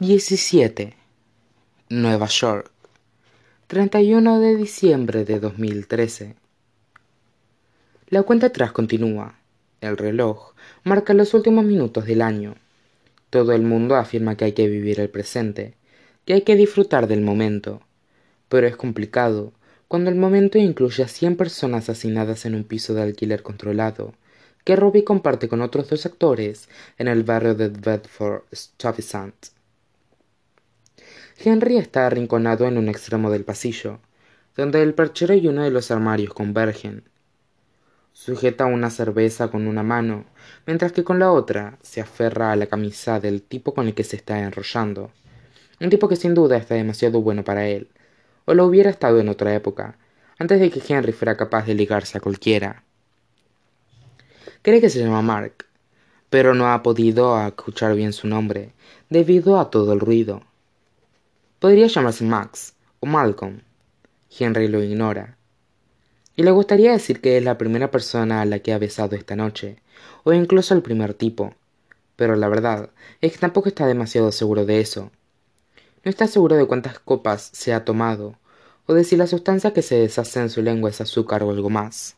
17. Nueva York. 31 de diciembre de 2013. La cuenta atrás continúa. El reloj marca los últimos minutos del año. Todo el mundo afirma que hay que vivir el presente, que hay que disfrutar del momento. Pero es complicado cuando el momento incluye a 100 personas asesinadas en un piso de alquiler controlado, que Robbie comparte con otros dos actores en el barrio de Bedford Stuyvesant. Henry está arrinconado en un extremo del pasillo, donde el perchero y uno de los armarios convergen. Sujeta una cerveza con una mano, mientras que con la otra se aferra a la camisa del tipo con el que se está enrollando. Un tipo que sin duda está demasiado bueno para él, o lo hubiera estado en otra época, antes de que Henry fuera capaz de ligarse a cualquiera. Cree que se llama Mark, pero no ha podido escuchar bien su nombre, debido a todo el ruido. Podría llamarse Max o Malcolm. Henry lo ignora. Y le gustaría decir que es la primera persona a la que ha besado esta noche, o incluso el primer tipo. Pero la verdad es que tampoco está demasiado seguro de eso. No está seguro de cuántas copas se ha tomado, o de si la sustancia que se deshace en su lengua es azúcar o algo más.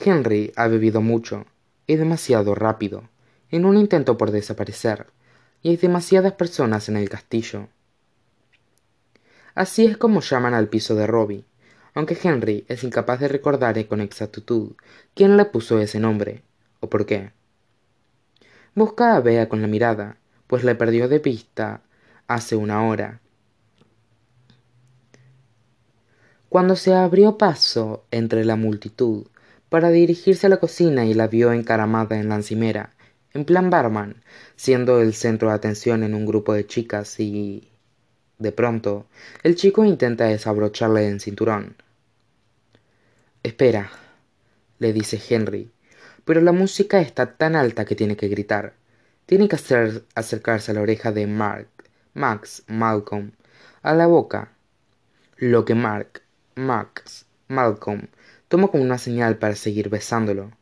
Henry ha bebido mucho, y demasiado rápido, en un intento por desaparecer y hay demasiadas personas en el castillo. Así es como llaman al piso de Robbie, aunque Henry es incapaz de recordar con exactitud quién le puso ese nombre, o por qué. Busca a Bea con la mirada, pues le perdió de vista hace una hora. Cuando se abrió paso entre la multitud para dirigirse a la cocina y la vio encaramada en la encimera, en plan barman, siendo el centro de atención en un grupo de chicas y... De pronto, el chico intenta desabrocharle el cinturón. Espera, le dice Henry, pero la música está tan alta que tiene que gritar. Tiene que acercarse a la oreja de Mark, Max, Malcolm, a la boca. Lo que Mark, Max, Malcolm toma como una señal para seguir besándolo.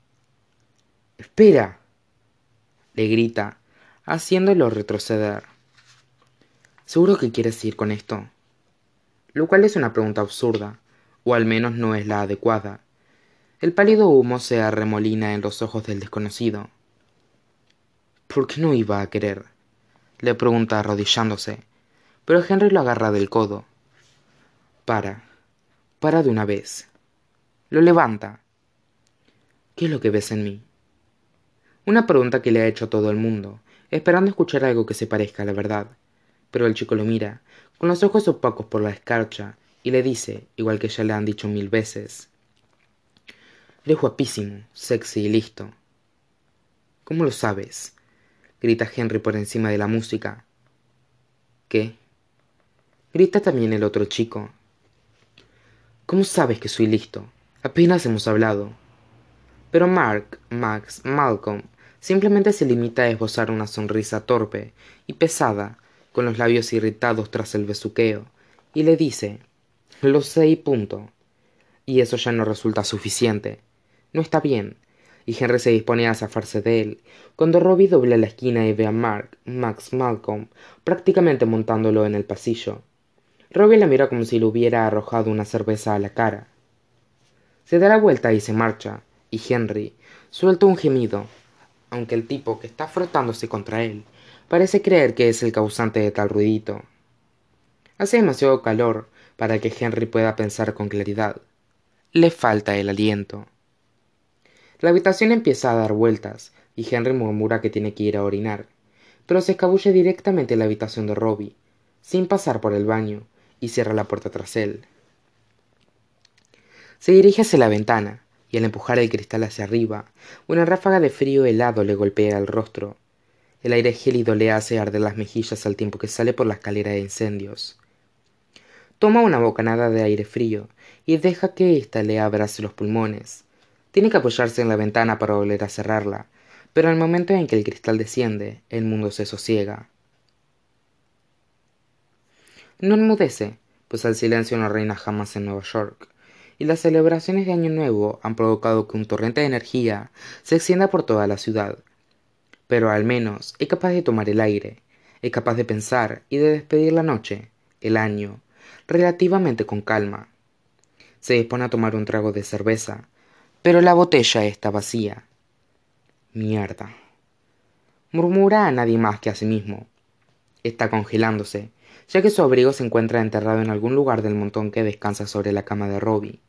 Espera, le grita, haciéndolo retroceder. ¿Seguro que quieres ir con esto? Lo cual es una pregunta absurda, o al menos no es la adecuada. El pálido humo se arremolina en los ojos del desconocido. ¿Por qué no iba a querer? le pregunta arrodillándose, pero Henry lo agarra del codo. Para, para de una vez. Lo levanta. ¿Qué es lo que ves en mí? Una pregunta que le ha hecho todo el mundo, esperando escuchar algo que se parezca a la verdad. Pero el chico lo mira, con los ojos opacos por la escarcha, y le dice, igual que ya le han dicho mil veces, Eres guapísimo, sexy y listo. ¿Cómo lo sabes? grita Henry por encima de la música. ¿Qué? grita también el otro chico. ¿Cómo sabes que soy listo? Apenas hemos hablado. Pero Mark, Max, Malcolm Simplemente se limita a esbozar una sonrisa torpe y pesada, con los labios irritados tras el besuqueo, y le dice Lo sé y punto. Y eso ya no resulta suficiente. No está bien. Y Henry se dispone a zafarse de él, cuando Robbie dobla la esquina y ve a Mark, Max Malcolm, prácticamente montándolo en el pasillo. Robbie la mira como si le hubiera arrojado una cerveza a la cara. Se da la vuelta y se marcha, y Henry suelta un gemido, aunque el tipo que está frotándose contra él parece creer que es el causante de tal ruidito. Hace demasiado calor para que Henry pueda pensar con claridad. Le falta el aliento. La habitación empieza a dar vueltas y Henry murmura que tiene que ir a orinar, pero se escabulle directamente en la habitación de Robbie, sin pasar por el baño, y cierra la puerta tras él. Se dirige hacia la ventana, y al empujar el cristal hacia arriba, una ráfaga de frío helado le golpea el rostro. El aire gélido le hace arder las mejillas al tiempo que sale por la escalera de incendios. Toma una bocanada de aire frío y deja que ésta le abrace los pulmones. Tiene que apoyarse en la ventana para volver a cerrarla, pero al momento en que el cristal desciende, el mundo se sosiega. No enmudece, pues el silencio no reina jamás en Nueva York y las celebraciones de Año Nuevo han provocado que un torrente de energía se extienda por toda la ciudad. Pero al menos es capaz de tomar el aire, es capaz de pensar y de despedir la noche, el año, relativamente con calma. Se dispone a tomar un trago de cerveza, pero la botella está vacía. Mierda. Murmura a nadie más que a sí mismo. Está congelándose, ya que su abrigo se encuentra enterrado en algún lugar del montón que descansa sobre la cama de Robbie,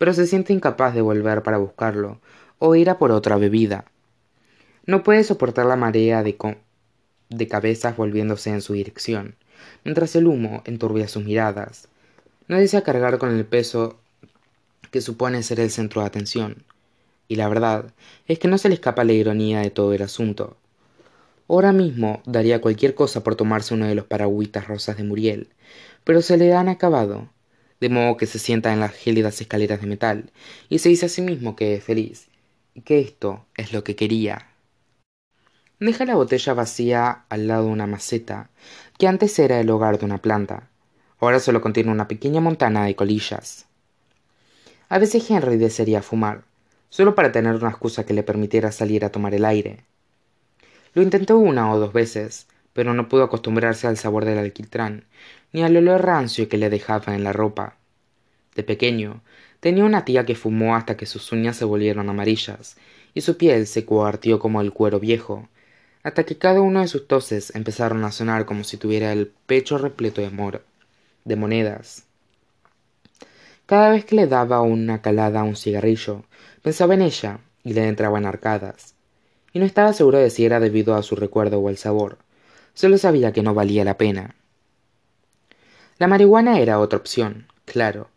pero se siente incapaz de volver para buscarlo o ir a por otra bebida. No puede soportar la marea de, de cabezas volviéndose en su dirección, mientras el humo enturbia sus miradas. No desea cargar con el peso que supone ser el centro de atención. Y la verdad es que no se le escapa la ironía de todo el asunto. Ahora mismo daría cualquier cosa por tomarse uno de los paragüitas rosas de Muriel, pero se le han acabado, de modo que se sienta en las gélidas escaleras de metal y se dice a sí mismo que es feliz, y que esto es lo que quería. Deja la botella vacía al lado de una maceta, que antes era el hogar de una planta. Ahora solo contiene una pequeña montana de colillas. A veces Henry desearía fumar, solo para tener una excusa que le permitiera salir a tomar el aire. Lo intentó una o dos veces, pero no pudo acostumbrarse al sabor del alquitrán, ni al olor rancio que le dejaba en la ropa. De pequeño, tenía una tía que fumó hasta que sus uñas se volvieron amarillas, y su piel se cuartió como el cuero viejo, hasta que cada uno de sus toses empezaron a sonar como si tuviera el pecho repleto de, de monedas. Cada vez que le daba una calada a un cigarrillo, pensaba en ella y le entraban arcadas. Y no estaba seguro de si era debido a su recuerdo o al sabor. Solo sabía que no valía la pena. La marihuana era otra opción, claro,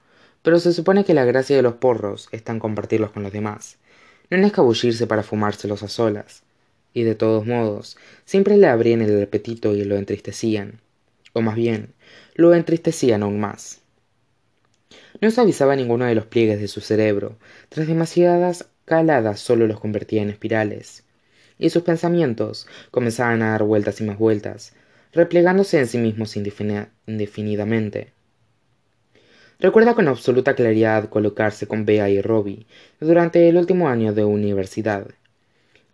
pero se supone que la gracia de los porros está en compartirlos con los demás, no en escabullirse para fumárselos a solas. Y de todos modos, siempre le abrían el apetito y lo entristecían, o más bien, lo entristecían aún más. No suavizaba ninguno de los pliegues de su cerebro, tras demasiadas caladas solo los convertía en espirales. Y sus pensamientos comenzaban a dar vueltas y más vueltas, replegándose en sí mismos indefinidamente. Recuerda con absoluta claridad colocarse con Bea y Robbie durante el último año de universidad.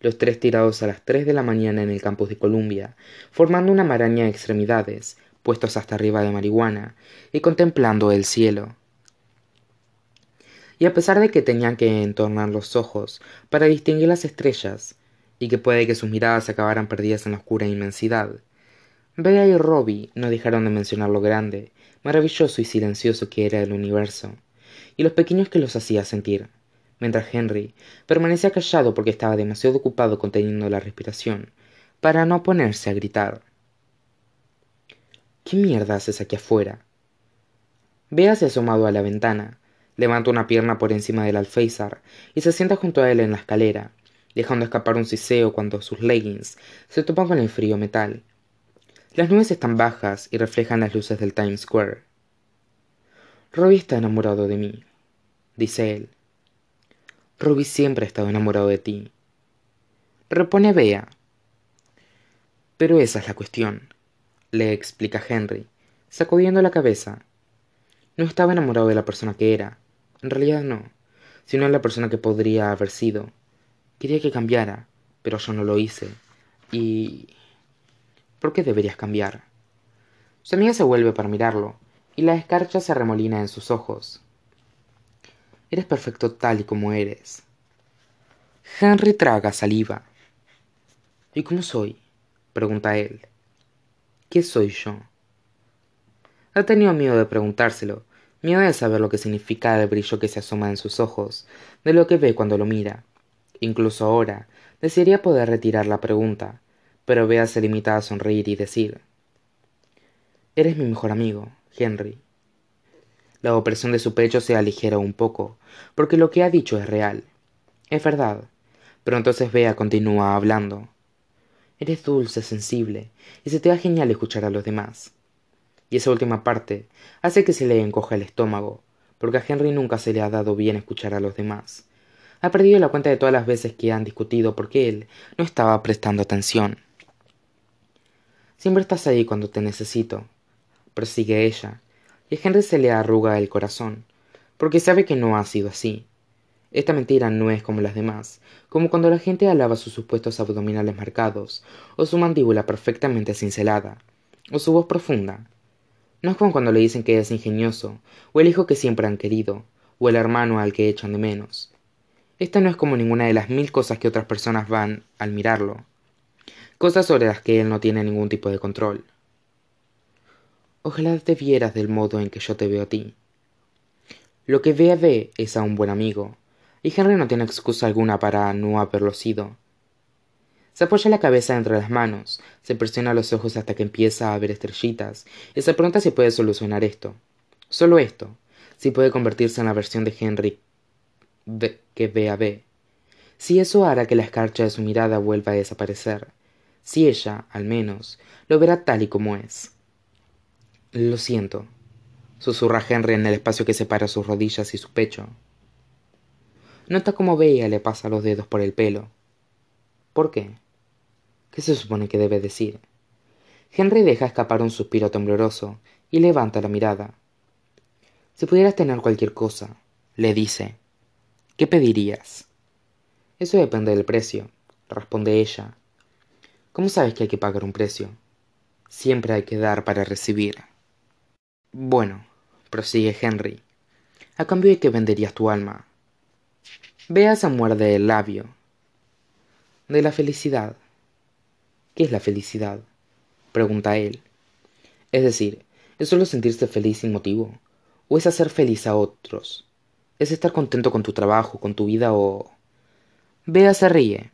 Los tres tirados a las tres de la mañana en el campus de Columbia, formando una maraña de extremidades, puestos hasta arriba de marihuana, y contemplando el cielo y a pesar de que tenían que entornar los ojos para distinguir las estrellas, y que puede que sus miradas acabaran perdidas en la oscura inmensidad, Bea y Robbie no dejaron de mencionar lo grande, maravilloso y silencioso que era el universo, y los pequeños que los hacía sentir, mientras Henry permanecía callado porque estaba demasiado ocupado conteniendo la respiración para no ponerse a gritar. ¿Qué mierda haces aquí afuera? Bea se asomado a la ventana, levanta una pierna por encima del alféizar y se sienta junto a él en la escalera, dejando escapar un siseo cuando sus leggings se topan con el frío metal. Las nubes están bajas y reflejan las luces del Times Square. Robbie está enamorado de mí, dice él. Robbie siempre ha estado enamorado de ti. Repone Bea. Pero esa es la cuestión, le explica Henry, sacudiendo la cabeza. No estaba enamorado de la persona que era, en realidad no, sino en la persona que podría haber sido. Quería que cambiara, pero yo no lo hice. Y... ¿Por qué deberías cambiar? Su amiga se vuelve para mirarlo, y la escarcha se remolina en sus ojos. Eres perfecto tal y como eres. Henry traga saliva. ¿Y cómo soy? pregunta él. ¿Qué soy yo? Ha tenido miedo de preguntárselo, Miedo de saber lo que significa el brillo que se asoma en sus ojos, de lo que ve cuando lo mira. Incluso ahora, desearía poder retirar la pregunta, pero Bea se limita a sonreír y decir Eres mi mejor amigo, Henry. La opresión de su pecho se aligera un poco, porque lo que ha dicho es real. Es verdad. Pero entonces Bea continúa hablando. Eres dulce, sensible, y se te da genial escuchar a los demás y esa última parte hace que se le encoja el estómago, porque a Henry nunca se le ha dado bien escuchar a los demás. Ha perdido la cuenta de todas las veces que han discutido porque él no estaba prestando atención. Siempre estás ahí cuando te necesito, prosigue ella, y a Henry se le arruga el corazón, porque sabe que no ha sido así. esta mentira no es como las demás como cuando la gente alaba sus supuestos abdominales marcados o su mandíbula perfectamente cincelada o su voz profunda no es como cuando le dicen que es ingenioso o el hijo que siempre han querido o el hermano al que echan de menos esta no es como ninguna de las mil cosas que otras personas van al mirarlo. Cosas sobre las que él no tiene ningún tipo de control. Ojalá te vieras del modo en que yo te veo a ti. Lo que ve a ve es a un buen amigo. Y henry no tiene excusa alguna para no haberlo sido. Se apoya la cabeza entre las manos se presiona los ojos hasta que empieza a ver estrellitas y se pregunta si puede solucionar esto. Solo esto si puede convertirse en la versión de henry que ve a ve si eso hará que la escarcha de su mirada vuelva a desaparecer si ella al menos lo verá tal y como es. Lo siento susurra henry en el espacio que separa sus rodillas y su pecho. Nota cómo bella le pasa los dedos por el pelo. Por qué qué se supone que debe decir henry deja escapar un suspiro tembloroso y levanta la mirada. Si pudieras tener cualquier cosa le dice qué pedirías eso depende del precio responde ella. Cómo sabes que hay que pagar un precio siempre hay que dar para recibir. Bueno prosigue henry. A cambio de que venderías tu alma Bea se muerde el labio. De la felicidad. Qué es la felicidad pregunta él. Es decir es solo sentirse feliz sin motivo o es hacer feliz a otros es estar contento con tu trabajo con tu vida o Bea se ríe.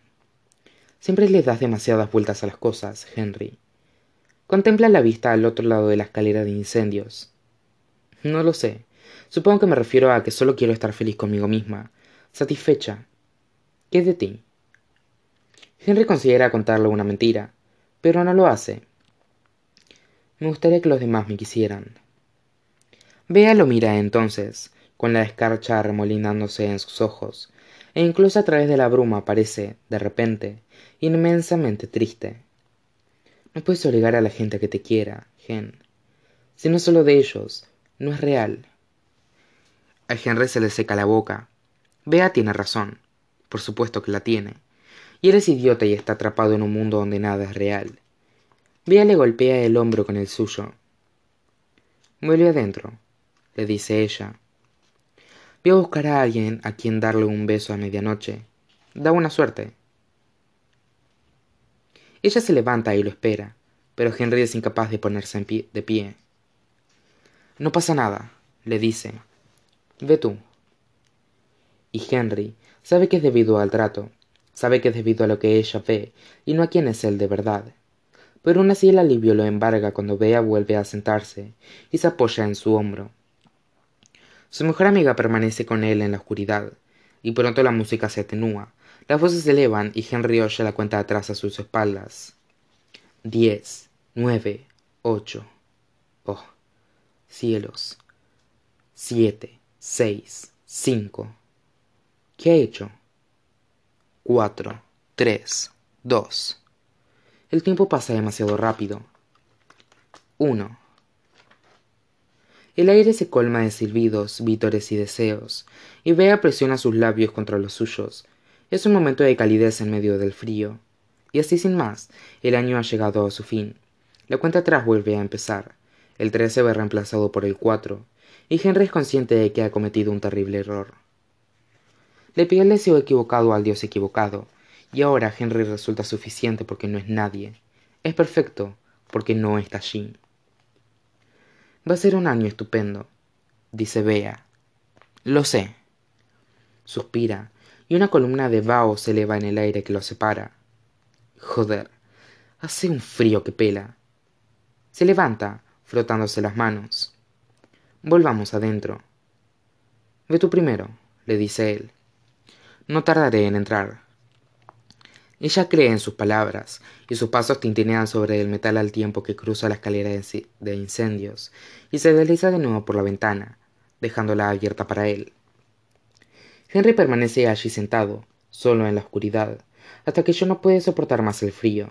Siempre le das demasiadas vueltas a las cosas henry. Contempla la vista al otro lado de la escalera de incendios. No lo sé. Supongo que me refiero a que solo quiero estar feliz conmigo misma satisfecha. Qué de ti henry considera contarle una mentira pero no lo hace. Me gustaría que los demás me quisieran. Bea lo mira entonces con la escarcha arremolinándose en sus ojos e incluso a través de la bruma parece de repente inmensamente triste. No puedes obligar a la gente a que te quiera Gen. Si no solo de ellos no es real. A henry se le seca la boca. Bea tiene razón. Por supuesto que la tiene. Y eres idiota y está atrapado en un mundo donde nada es real. Bea le golpea el hombro con el suyo. Vuelve adentro le dice ella voy a buscar a alguien a quien darle un beso a medianoche. Da buena suerte. Ella se levanta y lo espera pero henry es incapaz de ponerse de pie. No pasa nada le dice. Ve tú. Y henry sabe que es debido al trato sabe que es debido a lo que ella ve y no a quién es él de verdad. Pero aun así el alivio lo embarga cuando bea vuelve a sentarse y se apoya en su hombro su mejor amiga permanece con él en la oscuridad y pronto la música se atenúa. Las voces se elevan y henry oye la cuenta atrás a sus espaldas. Diez nueve ocho. Oh cielos. Siete seis cinco. Qué ha hecho cuatro tres dos. El tiempo pasa demasiado rápido. Uno el aire se colma de silbidos vítores y deseos y bea presiona sus labios contra los suyos. Es un momento de calidez en medio del frío. Y así sin más el año ha llegado a su fin. La cuenta atrás vuelve a empezar. El tres se ve reemplazado por el cuatro y henry es consciente de que ha cometido un terrible error. Le pidió el deseo equivocado al dios equivocado y ahora henry resulta suficiente porque no es nadie. Es perfecto porque no está allí va a ser un año estupendo dice bea. Lo sé. Suspira y una columna de vaho se eleva en el aire que los separa. Joder hace un frío que pela. Se levanta frotándose las manos. Volvamos adentro. Ve tú primero le dice él. No tardaré en entrar ella cree en sus palabras y sus pasos tintinean sobre el metal al tiempo que cruza la escalera de incendios y se desliza de nuevo por la ventana dejándola abierta para él. Henry permanece allí sentado solo en la oscuridad hasta que yo no puede soportar más el frío